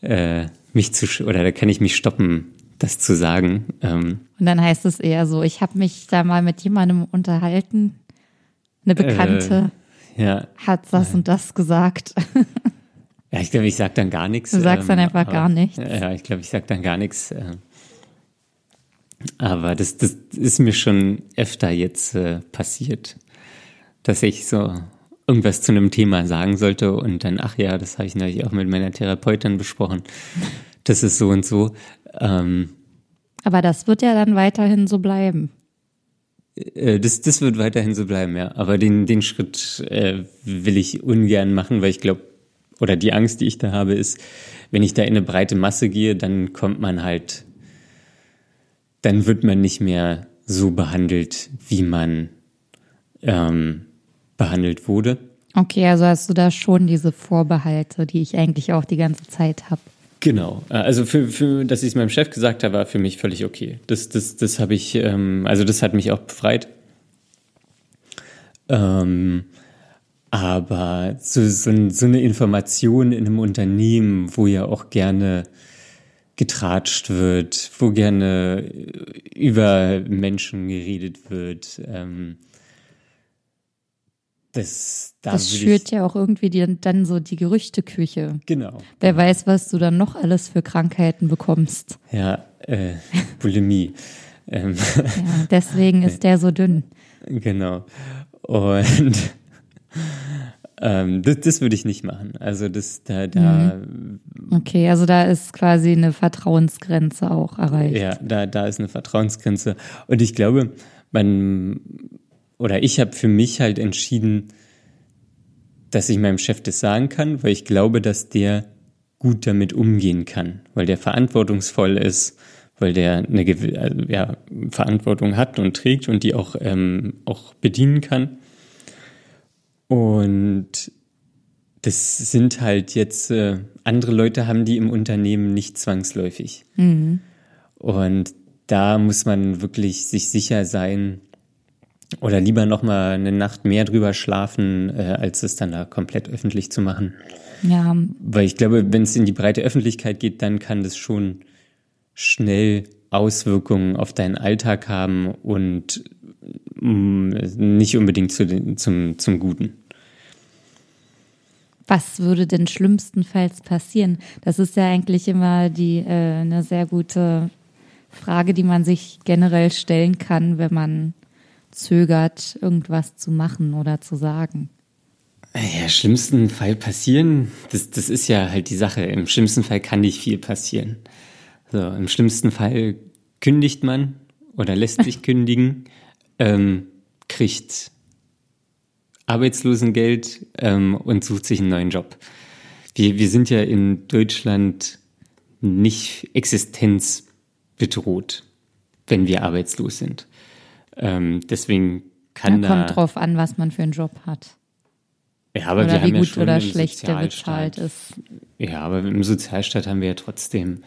äh, mich zu, oder da kann ich mich stoppen, das zu sagen. Ähm, und dann heißt es eher so, ich habe mich da mal mit jemandem unterhalten, eine Bekannte äh, ja. hat das und das gesagt. ja, ich glaube, ich sage dann gar nichts. Du sagst ähm, dann einfach aber, gar nichts. Ja, ich glaube, ich sage dann gar nichts. Äh, aber das, das ist mir schon öfter jetzt äh, passiert, dass ich so irgendwas zu einem Thema sagen sollte und dann, ach ja, das habe ich natürlich auch mit meiner Therapeutin besprochen. Das ist so und so. Ähm, Aber das wird ja dann weiterhin so bleiben. Äh, das, das wird weiterhin so bleiben, ja. Aber den, den Schritt äh, will ich ungern machen, weil ich glaube, oder die Angst, die ich da habe, ist, wenn ich da in eine breite Masse gehe, dann kommt man halt dann wird man nicht mehr so behandelt, wie man ähm, behandelt wurde. Okay, also hast du da schon diese Vorbehalte, die ich eigentlich auch die ganze Zeit habe. Genau, äh, also für, für dass ich es meinem Chef gesagt habe, war für mich völlig okay. Das, das, das habe ich, ähm, also das hat mich auch befreit. Ähm, aber so, so, so eine Information in einem Unternehmen, wo ja auch gerne getratscht wird, wo gerne über Menschen geredet wird. Ähm, das das schürt ja auch irgendwie die, dann so die Gerüchteküche. Genau. Wer weiß, was du dann noch alles für Krankheiten bekommst. Ja, äh, Bulimie. ähm. ja, deswegen ist der so dünn. Genau. Und ähm, das, das würde ich nicht machen. Also das da, da. Mhm. Okay, also da ist quasi eine Vertrauensgrenze auch erreicht. Ja, da, da ist eine Vertrauensgrenze. Und ich glaube, man oder ich habe für mich halt entschieden, dass ich meinem Chef das sagen kann, weil ich glaube, dass der gut damit umgehen kann, weil der verantwortungsvoll ist, weil der eine also, ja, Verantwortung hat und trägt und die auch, ähm, auch bedienen kann. Und das sind halt jetzt, äh, andere Leute haben die im Unternehmen nicht zwangsläufig. Mhm. Und da muss man wirklich sich sicher sein oder lieber noch mal eine Nacht mehr drüber schlafen, äh, als es dann da komplett öffentlich zu machen. Ja. Weil ich glaube, wenn es in die breite Öffentlichkeit geht, dann kann das schon schnell Auswirkungen auf deinen Alltag haben und mm, nicht unbedingt zu den, zum, zum Guten. Was würde denn schlimmstenfalls passieren? Das ist ja eigentlich immer die äh, eine sehr gute Frage, die man sich generell stellen kann, wenn man zögert, irgendwas zu machen oder zu sagen. Ja, schlimmsten Fall passieren, das, das ist ja halt die Sache. Im schlimmsten Fall kann nicht viel passieren. So, Im schlimmsten Fall kündigt man oder lässt sich kündigen, ähm, kriegt Arbeitslosengeld ähm, und sucht sich einen neuen Job. Wir, wir sind ja in Deutschland nicht existenzbedroht, wenn wir arbeitslos sind. Ähm, deswegen kann da. Kommt drauf an, was man für einen Job hat. Ja, aber oder wir wie haben gut ja schon oder schlecht der bezahlt ist. Ja, aber im Sozialstaat haben wir ja trotzdem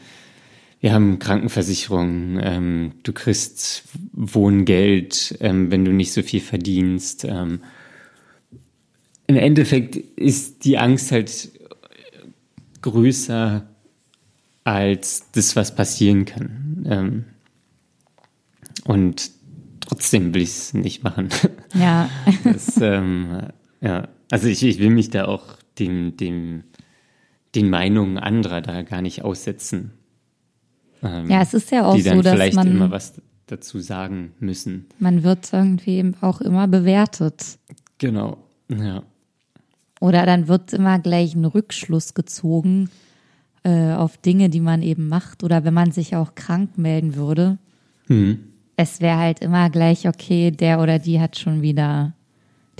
wir haben Krankenversicherung, ähm, du kriegst Wohngeld, ähm, wenn du nicht so viel verdienst. Ähm, Im Endeffekt ist die Angst halt größer als das, was passieren kann. Ähm, und trotzdem will ich es nicht machen. Ja. das, ähm, ja. Also ich, ich will mich da auch dem, dem, den Meinungen anderer da gar nicht aussetzen. Ähm, ja, es ist ja auch die dann so, dass vielleicht man immer was dazu sagen müssen. Man wird irgendwie auch immer bewertet. Genau, ja. Oder dann wird immer gleich ein Rückschluss gezogen äh, auf Dinge, die man eben macht. Oder wenn man sich auch krank melden würde. Mhm. Es wäre halt immer gleich, okay, der oder die hat schon wieder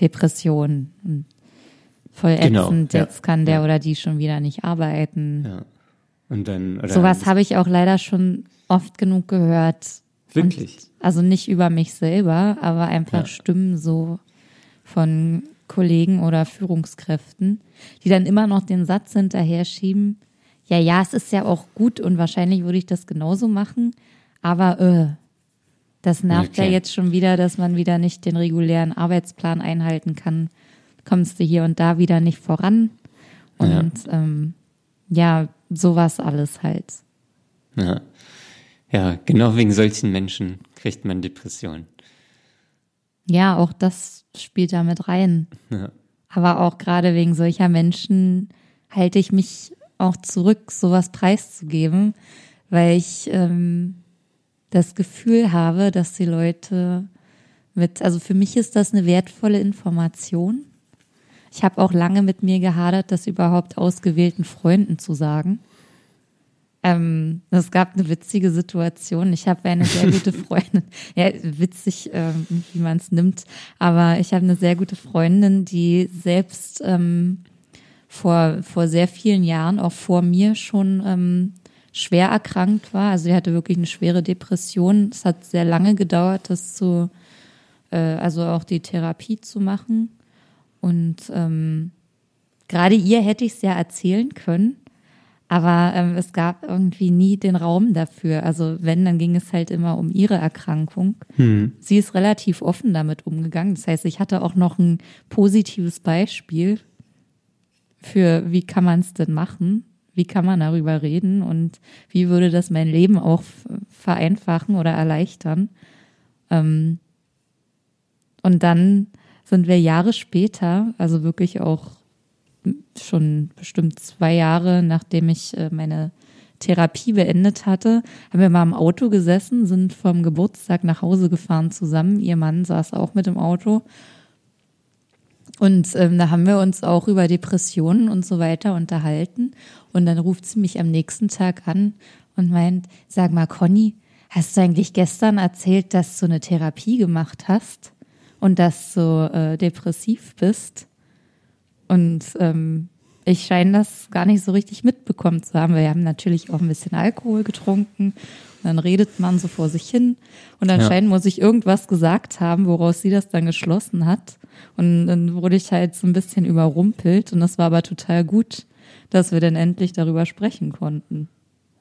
Depressionen. Voll genau, ätzend, genau, ja, jetzt kann der ja. oder die schon wieder nicht arbeiten. Ja. Und dann, Sowas habe ich auch leider schon oft genug gehört, Wirklich? Und, also nicht über mich selber, aber einfach ja. Stimmen so von Kollegen oder Führungskräften, die dann immer noch den Satz hinterher schieben, ja, ja, es ist ja auch gut und wahrscheinlich würde ich das genauso machen, aber äh, das nervt okay. ja jetzt schon wieder, dass man wieder nicht den regulären Arbeitsplan einhalten kann. Kommst du hier und da wieder nicht voran. Und ja, ähm, ja sowas alles halt. Ja. ja, genau wegen solchen Menschen kriegt man Depressionen. Ja, auch das spielt da mit rein. Ja. Aber auch gerade wegen solcher Menschen halte ich mich auch zurück, sowas preiszugeben, weil ich ähm, das Gefühl habe, dass die Leute mit, also für mich ist das eine wertvolle Information. Ich habe auch lange mit mir gehadert, das überhaupt ausgewählten Freunden zu sagen. Ähm, es gab eine witzige Situation. Ich habe eine sehr gute Freundin, ja, witzig, ähm, wie man es nimmt, aber ich habe eine sehr gute Freundin, die selbst ähm, vor, vor sehr vielen Jahren, auch vor mir schon ähm, schwer erkrankt war. Also sie hatte wirklich eine schwere Depression. Es hat sehr lange gedauert, das zu, äh, also auch die Therapie zu machen. Und ähm, gerade ihr hätte ich es ja erzählen können, aber ähm, es gab irgendwie nie den Raum dafür. Also wenn, dann ging es halt immer um ihre Erkrankung. Hm. Sie ist relativ offen damit umgegangen. Das heißt, ich hatte auch noch ein positives Beispiel für, wie kann man es denn machen? Wie kann man darüber reden und wie würde das mein Leben auch vereinfachen oder erleichtern. Ähm, und dann sind wir Jahre später, also wirklich auch schon bestimmt zwei Jahre, nachdem ich äh, meine Therapie beendet hatte, haben wir mal im Auto gesessen, sind vom Geburtstag nach Hause gefahren zusammen. Ihr Mann saß auch mit im Auto und ähm, da haben wir uns auch über Depressionen und so weiter unterhalten. Und dann ruft sie mich am nächsten Tag an und meint, sag mal, Conny, hast du eigentlich gestern erzählt, dass du eine Therapie gemacht hast und dass du äh, depressiv bist? Und ähm, ich scheine das gar nicht so richtig mitbekommen zu haben. Wir haben natürlich auch ein bisschen Alkohol getrunken. Dann redet man so vor sich hin. Und anscheinend ja. muss ich irgendwas gesagt haben, woraus sie das dann geschlossen hat. Und dann wurde ich halt so ein bisschen überrumpelt. Und das war aber total gut, dass wir dann endlich darüber sprechen konnten.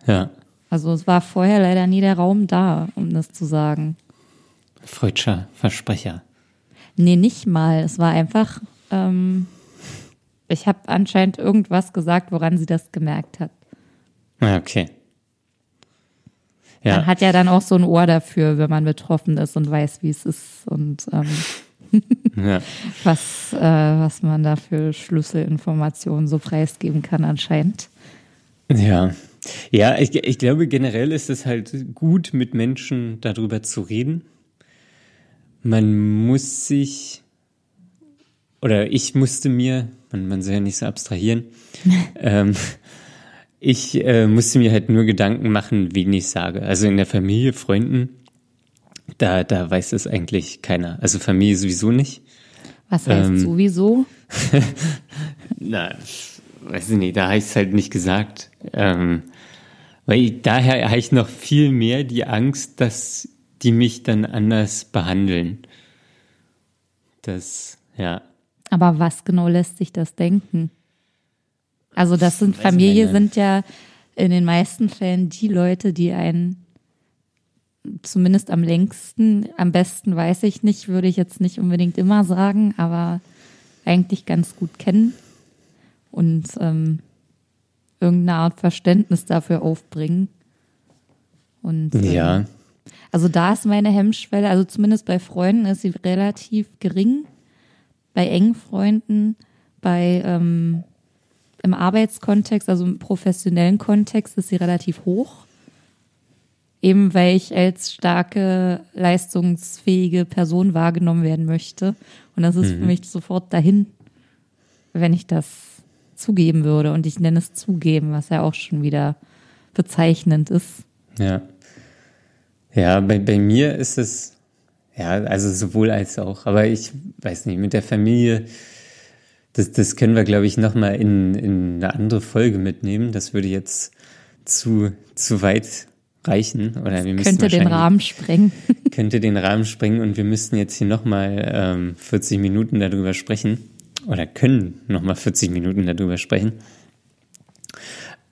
Ja. Also es war vorher leider nie der Raum da, um das zu sagen. Freudscher Versprecher. Nee, nicht mal. Es war einfach, ähm, ich habe anscheinend irgendwas gesagt, woran sie das gemerkt hat. Ah, okay. Ja. Man hat ja dann auch so ein Ohr dafür, wenn man betroffen ist und weiß, wie es ist und ähm, ja. was, äh, was man da für Schlüsselinformationen so preisgeben kann anscheinend. Ja. Ja, ich, ich glaube, generell ist es halt gut, mit Menschen darüber zu reden. Man muss sich, oder ich musste mir, man, man soll ja nicht so abstrahieren, ähm, ich äh, musste mir halt nur Gedanken machen, wen ich sage. Also in der Familie, Freunden, da, da weiß es eigentlich keiner. Also Familie sowieso nicht. Was heißt ähm, sowieso? Na, weiß ich nicht, da habe ich es halt nicht gesagt. Ähm, weil ich, daher habe ich noch viel mehr die Angst, dass die mich dann anders behandeln. Das, ja. Aber was genau lässt sich das denken? Also das sind Familie sind ja in den meisten Fällen die Leute, die einen zumindest am längsten, am besten weiß ich nicht, würde ich jetzt nicht unbedingt immer sagen, aber eigentlich ganz gut kennen und ähm, irgendeine Art Verständnis dafür aufbringen. Und ähm, ja. Also da ist meine Hemmschwelle, also zumindest bei Freunden ist sie relativ gering. Bei engen Freunden, bei ähm, im Arbeitskontext, also im professionellen Kontext, ist sie relativ hoch. Eben weil ich als starke, leistungsfähige Person wahrgenommen werden möchte. Und das ist mhm. für mich sofort dahin, wenn ich das zugeben würde. Und ich nenne es zugeben, was ja auch schon wieder bezeichnend ist. Ja. Ja, bei, bei mir ist es, ja, also sowohl als auch. Aber ich weiß nicht, mit der Familie, das, das können wir, glaube ich, nochmal in, in eine andere Folge mitnehmen. Das würde jetzt zu, zu weit reichen. Oder wir könnte den Rahmen sprengen. Könnte den Rahmen sprengen und wir müssten jetzt hier nochmal ähm, 40 Minuten darüber sprechen. Oder können nochmal 40 Minuten darüber sprechen.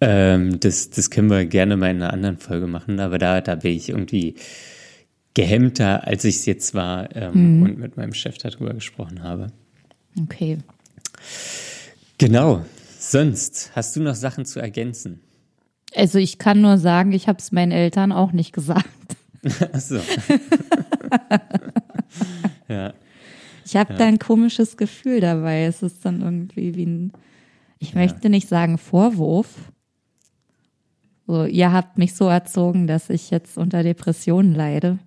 Ähm, das, das können wir gerne mal in einer anderen Folge machen, aber da, da bin ich irgendwie gehemmter, als ich es jetzt war ähm, mhm. und mit meinem Chef darüber gesprochen habe. Okay. Genau. Sonst hast du noch Sachen zu ergänzen? Also ich kann nur sagen, ich habe es meinen Eltern auch nicht gesagt. Ach so. ja. Ich habe ja. da ein komisches Gefühl dabei. Es ist dann irgendwie wie ein, ich ja. möchte nicht sagen Vorwurf. So, ihr habt mich so erzogen, dass ich jetzt unter Depressionen leide.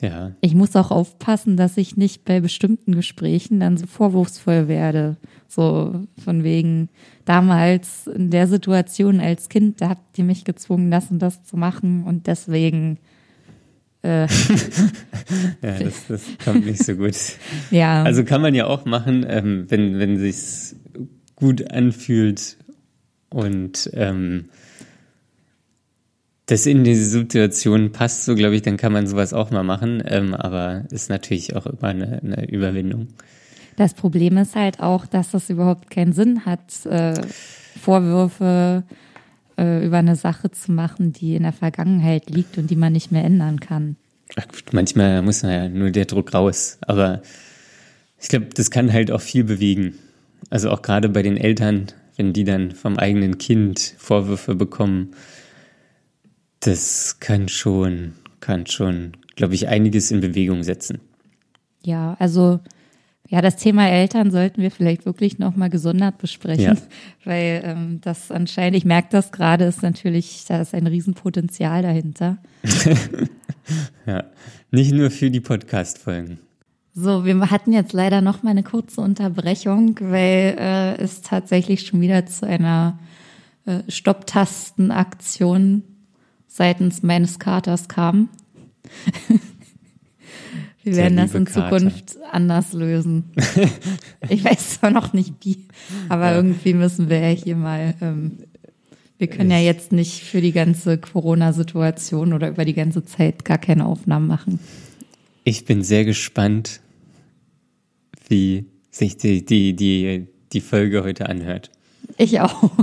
Ja. Ich muss auch aufpassen, dass ich nicht bei bestimmten Gesprächen dann so vorwurfsvoll werde. So von wegen, damals in der Situation als Kind, da habt ihr mich gezwungen, das und das zu machen und deswegen. Äh, ja, das, das kommt nicht so gut. ja. Also kann man ja auch machen, ähm, wenn, wenn sich's gut anfühlt und ähm, das in diese Situation passt, so glaube ich, dann kann man sowas auch mal machen. Ähm, aber ist natürlich auch immer eine, eine, Überwindung. Das Problem ist halt auch, dass das überhaupt keinen Sinn hat, äh, Vorwürfe äh, über eine Sache zu machen, die in der Vergangenheit liegt und die man nicht mehr ändern kann. Ach gut, manchmal muss man ja nur der Druck raus. Aber ich glaube, das kann halt auch viel bewegen. Also auch gerade bei den Eltern, wenn die dann vom eigenen Kind Vorwürfe bekommen das kann schon, kann schon, glaube ich, einiges in Bewegung setzen. Ja, also ja, das Thema Eltern sollten wir vielleicht wirklich nochmal gesondert besprechen, ja. weil ähm, das anscheinend, ich merke das gerade, ist natürlich, da ist ein Riesenpotenzial dahinter. ja, nicht nur für die Podcast-Folgen. So, wir hatten jetzt leider noch mal eine kurze Unterbrechung, weil äh, es tatsächlich schon wieder zu einer äh, Stopptastenaktion seitens meines Katers kam. Wir werden das in Zukunft Kater. anders lösen. ich weiß zwar noch nicht wie, aber ja. irgendwie müssen wir ja hier mal. Ähm, wir können ja jetzt nicht für die ganze Corona-Situation oder über die ganze Zeit gar keine Aufnahmen machen. Ich bin sehr gespannt, wie sich die, die, die, die Folge heute anhört. Ich auch.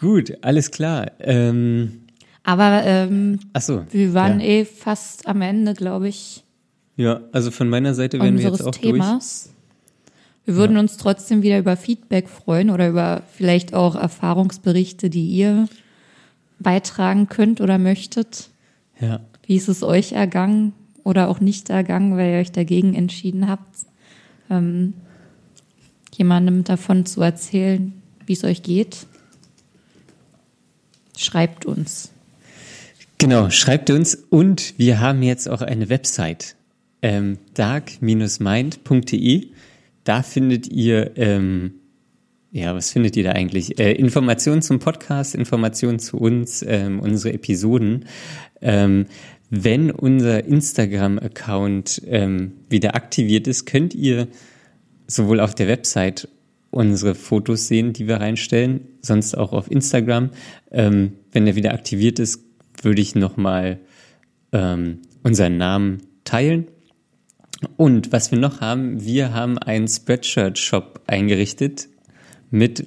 Gut, alles klar. Ähm, Aber ähm, ach so, wir waren ja. eh fast am Ende, glaube ich. Ja, also von meiner Seite wären wir jetzt auch Themas. durch. Wir würden ja. uns trotzdem wieder über Feedback freuen oder über vielleicht auch Erfahrungsberichte, die ihr beitragen könnt oder möchtet. Ja. Wie ist es euch ergangen oder auch nicht ergangen, weil ihr euch dagegen entschieden habt, ähm, jemandem davon zu erzählen, wie es euch geht? Schreibt uns. Genau, schreibt uns und wir haben jetzt auch eine Website, ähm, dark-mind.de. Da findet ihr, ähm, ja, was findet ihr da eigentlich? Äh, Informationen zum Podcast, Informationen zu uns, ähm, unsere Episoden. Ähm, wenn unser Instagram-Account ähm, wieder aktiviert ist, könnt ihr sowohl auf der Website unsere Fotos sehen, die wir reinstellen, sonst auch auf Instagram. Ähm, wenn der wieder aktiviert ist, würde ich nochmal ähm, unseren Namen teilen. Und was wir noch haben, wir haben einen Spreadshirt-Shop eingerichtet mit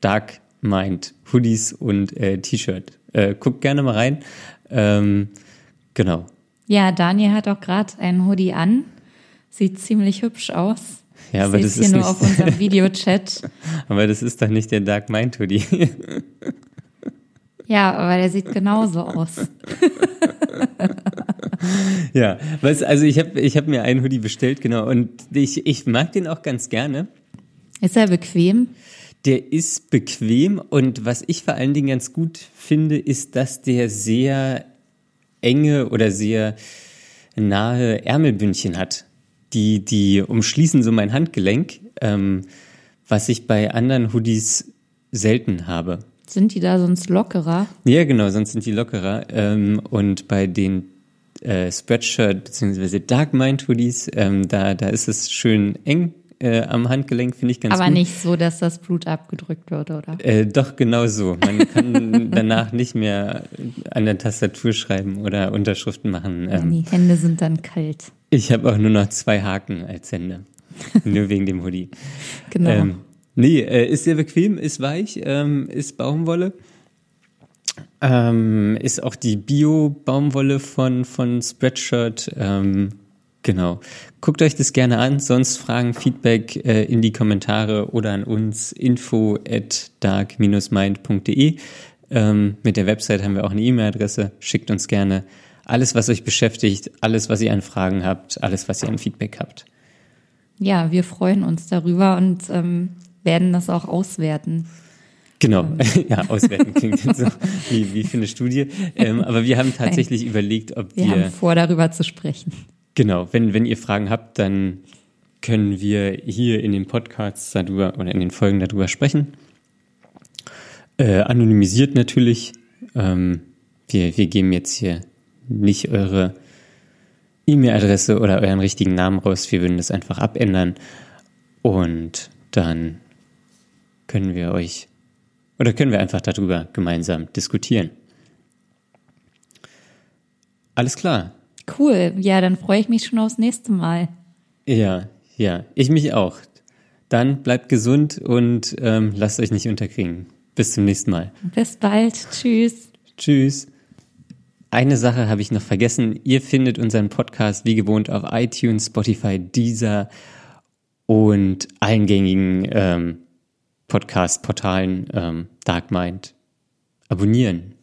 Dark Mind Hoodies und äh, T-Shirt. Äh, guckt gerne mal rein. Ähm, genau. Ja, Daniel hat auch gerade einen Hoodie an. Sieht ziemlich hübsch aus. Ja, aber das hier ist nur nicht, auf unserem Videochat. aber das ist doch nicht der Dark Mind Hoodie. ja, aber der sieht genauso aus. ja, was, also ich habe ich hab mir einen Hoodie bestellt, genau, und ich, ich mag den auch ganz gerne. Ist er bequem? Der ist bequem und was ich vor allen Dingen ganz gut finde, ist, dass der sehr enge oder sehr nahe Ärmelbündchen hat die, die umschließen so mein Handgelenk, ähm, was ich bei anderen Hoodies selten habe. Sind die da sonst lockerer? Ja, genau, sonst sind die lockerer. Ähm, und bei den äh, Spreadshirt bzw. Dark Mind Hoodies, ähm, da, da ist es schön eng äh, am Handgelenk finde ich ganz Aber gut. nicht so, dass das Blut abgedrückt wird, oder? Äh, doch, genau so. Man kann danach nicht mehr an der Tastatur schreiben oder Unterschriften machen. Ähm, Die Hände sind dann kalt. Ich habe auch nur noch zwei Haken als Hände. nur wegen dem Hoodie. Genau. Ähm, nee, äh, ist sehr bequem, ist weich, ähm, ist Baumwolle. Ähm, ist auch die Bio-Baumwolle von, von Spreadshirt. Ähm, genau. Guckt euch das gerne an, sonst Fragen, Feedback äh, in die Kommentare oder an uns info at dark-mind.de. Ähm, mit der Website haben wir auch eine E-Mail-Adresse. Schickt uns gerne alles, was euch beschäftigt, alles, was ihr an Fragen habt, alles, was ihr an Feedback habt. Ja, wir freuen uns darüber und ähm, werden das auch auswerten. Genau, ja, auswerten klingt jetzt so wie, wie für eine Studie. Ähm, aber wir haben tatsächlich Nein. überlegt, ob wir. Wir haben vor, darüber zu sprechen. Genau, wenn, wenn ihr Fragen habt, dann können wir hier in den Podcasts darüber oder in den Folgen darüber sprechen. Äh, anonymisiert natürlich. Ähm, wir, wir geben jetzt hier nicht eure E-Mail-Adresse oder euren richtigen Namen raus. Wir würden das einfach abändern und dann können wir euch oder können wir einfach darüber gemeinsam diskutieren. Alles klar. Cool. Ja, dann freue ich mich schon aufs nächste Mal. Ja, ja, ich mich auch. Dann bleibt gesund und ähm, lasst euch nicht unterkriegen. Bis zum nächsten Mal. Bis bald. Tschüss. Tschüss. Eine Sache habe ich noch vergessen. Ihr findet unseren Podcast wie gewohnt auf iTunes, Spotify, Deezer und allen gängigen ähm, Podcast-Portalen ähm, Dark Mind abonnieren.